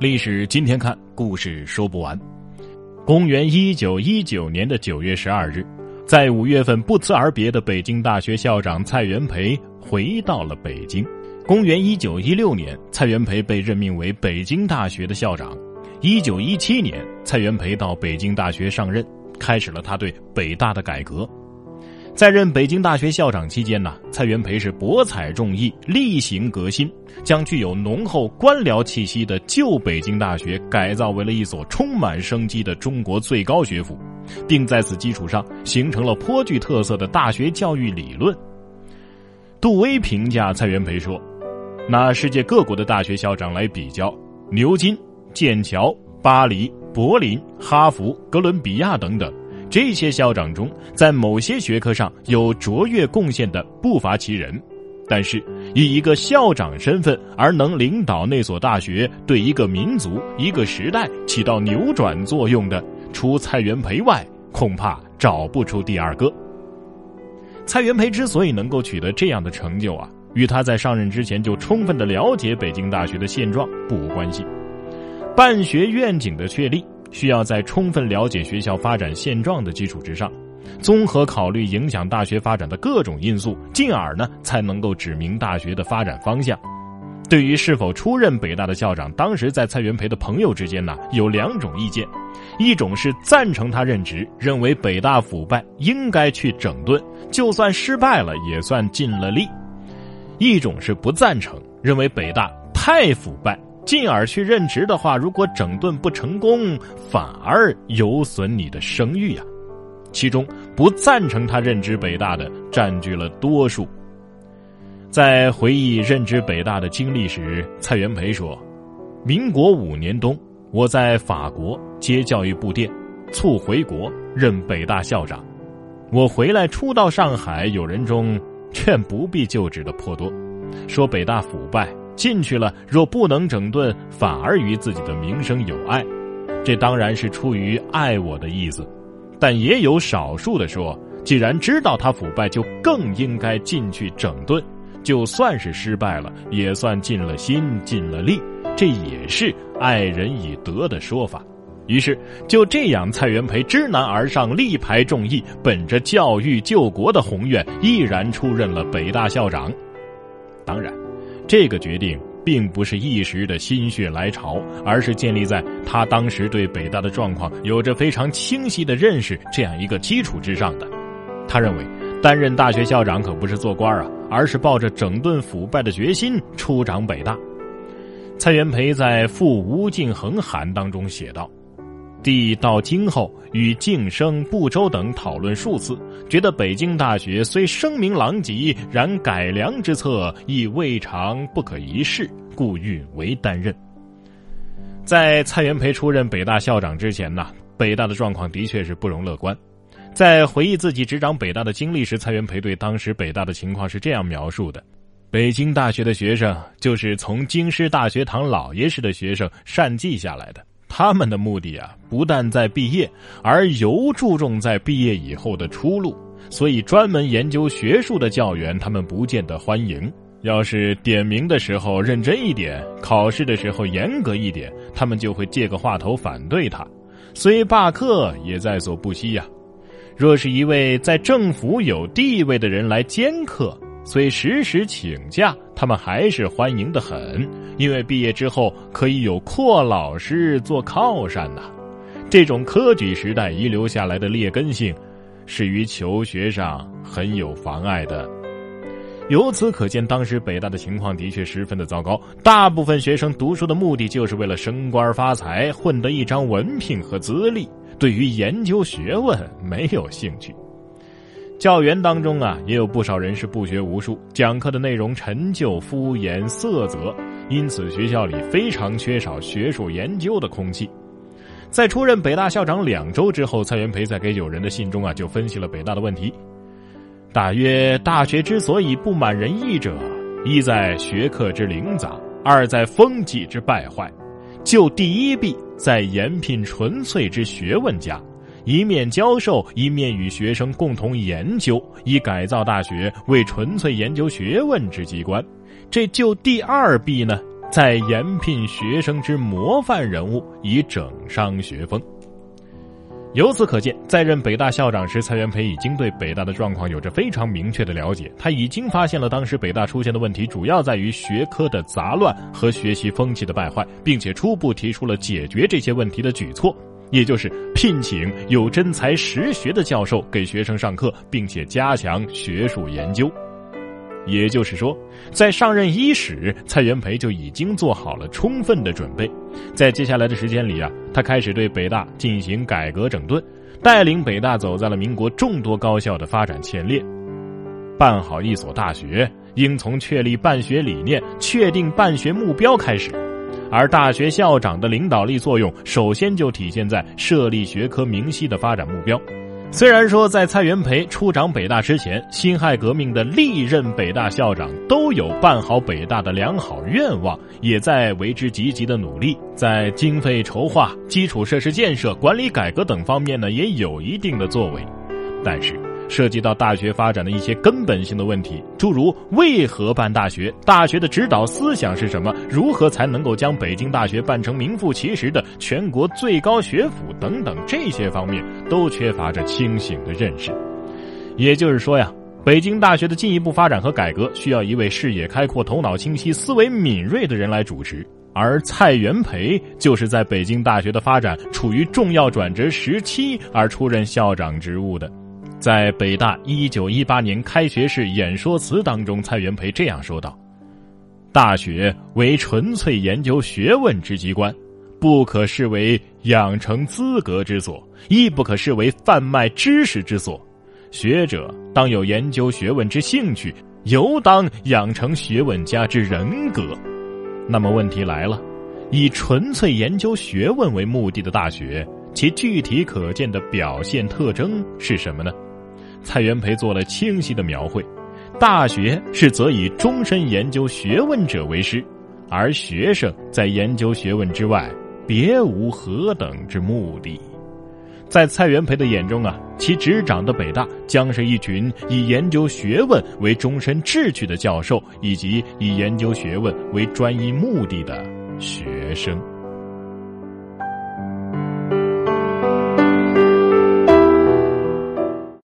历史今天看，故事说不完。公元一九一九年的九月十二日，在五月份不辞而别的北京大学校长蔡元培回到了北京。公元一九一六年，蔡元培被任命为北京大学的校长。一九一七年，蔡元培到北京大学上任，开始了他对北大的改革。在任北京大学校长期间呢，蔡元培是博采众议，厉行革新，将具有浓厚官僚气息的旧北京大学改造为了一所充满生机的中国最高学府，并在此基础上形成了颇具特色的大学教育理论。杜威评价蔡元培说：“拿世界各国的大学校长来比较，牛津、剑桥、巴黎、柏林、哈佛、哥伦比亚等等。”这些校长中，在某些学科上有卓越贡献的不乏其人，但是以一个校长身份而能领导那所大学对一个民族、一个时代起到扭转作用的，除蔡元培外，恐怕找不出第二个。蔡元培之所以能够取得这样的成就啊，与他在上任之前就充分的了解北京大学的现状不无关系。办学愿景的确立。需要在充分了解学校发展现状的基础之上，综合考虑影响大学发展的各种因素，进而呢才能够指明大学的发展方向。对于是否出任北大的校长，当时在蔡元培的朋友之间呢有两种意见：一种是赞成他任职，认为北大腐败应该去整顿，就算失败了也算尽了力；一种是不赞成，认为北大太腐败。进而去任职的话，如果整顿不成功，反而有损你的声誉呀。其中不赞成他任职北大的占据了多数。在回忆任职北大的经历时，蔡元培说：“民国五年冬，我在法国接教育部电，促回国任北大校长。我回来初到上海，有人中劝不必就职的颇多，说北大腐败。”进去了，若不能整顿，反而与自己的名声有碍。这当然是出于爱我的意思，但也有少数的说，既然知道他腐败，就更应该进去整顿。就算是失败了，也算尽了心、尽了力，这也是爱人以德的说法。于是就这样，蔡元培知难而上，力排众议，本着教育救国的宏愿，毅然出任了北大校长。当然。这个决定并不是一时的心血来潮，而是建立在他当时对北大的状况有着非常清晰的认识这样一个基础之上的。他认为，担任大学校长可不是做官啊，而是抱着整顿腐败的决心出掌北大。蔡元培在《赴吴敬恒函》当中写道。帝到京后，与敬生、不周等讨论数次，觉得北京大学虽声名狼藉，然改良之策亦未尝不可一试，故允为担任。在蔡元培出任北大校长之前呢，北大的状况的确是不容乐观。在回忆自己执掌北大的经历时，蔡元培对当时北大的情况是这样描述的：北京大学的学生就是从京师大学堂老爷式的学生善记下来的。他们的目的啊，不但在毕业，而尤注重在毕业以后的出路。所以，专门研究学术的教员，他们不见得欢迎。要是点名的时候认真一点，考试的时候严格一点，他们就会借个话头反对他。虽罢课也在所不惜呀。若是一位在政府有地位的人来兼课。虽时时请假，他们还是欢迎的很，因为毕业之后可以有阔老师做靠山呐。这种科举时代遗留下来的劣根性，是于求学上很有妨碍的。由此可见，当时北大的情况的确十分的糟糕。大部分学生读书的目的就是为了升官发财，混得一张文凭和资历，对于研究学问没有兴趣。教员当中啊，也有不少人是不学无术，讲课的内容陈旧、敷衍、色泽，因此学校里非常缺少学术研究的空气。在出任北大校长两周之后，蔡元培在给友人的信中啊，就分析了北大的问题。大约大学之所以不满人意者，一在学科之零杂，二在风气之败坏。就第一弊，在延聘纯粹之学问家。一面教授，一面与学生共同研究，以改造大学为纯粹研究学问之机关。这就第二弊呢，在延聘学生之模范人物，以整伤学风。由此可见，在任北大校长时，蔡元培已经对北大的状况有着非常明确的了解。他已经发现了当时北大出现的问题，主要在于学科的杂乱和学习风气的败坏，并且初步提出了解决这些问题的举措，也就是聘请有真才实学的教授给学生上课，并且加强学术研究。也就是说，在上任伊始，蔡元培就已经做好了充分的准备。在接下来的时间里啊，他开始对北大进行改革整顿，带领北大走在了民国众多高校的发展前列。办好一所大学，应从确立办学理念、确定办学目标开始，而大学校长的领导力作用，首先就体现在设立学科明晰的发展目标。虽然说在蔡元培出掌北大之前，辛亥革命的历任北大校长都有办好北大的良好愿望，也在为之积极的努力，在经费筹划、基础设施建设、管理改革等方面呢，也有一定的作为，但是。涉及到大学发展的一些根本性的问题，诸如为何办大学、大学的指导思想是什么、如何才能够将北京大学办成名副其实的全国最高学府等等这些方面，都缺乏着清醒的认识。也就是说呀，北京大学的进一步发展和改革，需要一位视野开阔、头脑清晰、思维敏锐的人来主持，而蔡元培就是在北京大学的发展处于重要转折时期而出任校长职务的。在北大一九一八年开学式演说词当中，蔡元培这样说道：“大学为纯粹研究学问之机关，不可视为养成资格之所，亦不可视为贩卖知识之所。学者当有研究学问之兴趣，尤当养成学问家之人格。”那么问题来了，以纯粹研究学问为目的的大学，其具体可见的表现特征是什么呢？蔡元培做了清晰的描绘：大学是则以终身研究学问者为师，而学生在研究学问之外，别无何等之目的。在蔡元培的眼中啊，其执掌的北大将是一群以研究学问为终身志趣的教授，以及以研究学问为专一目的的学生。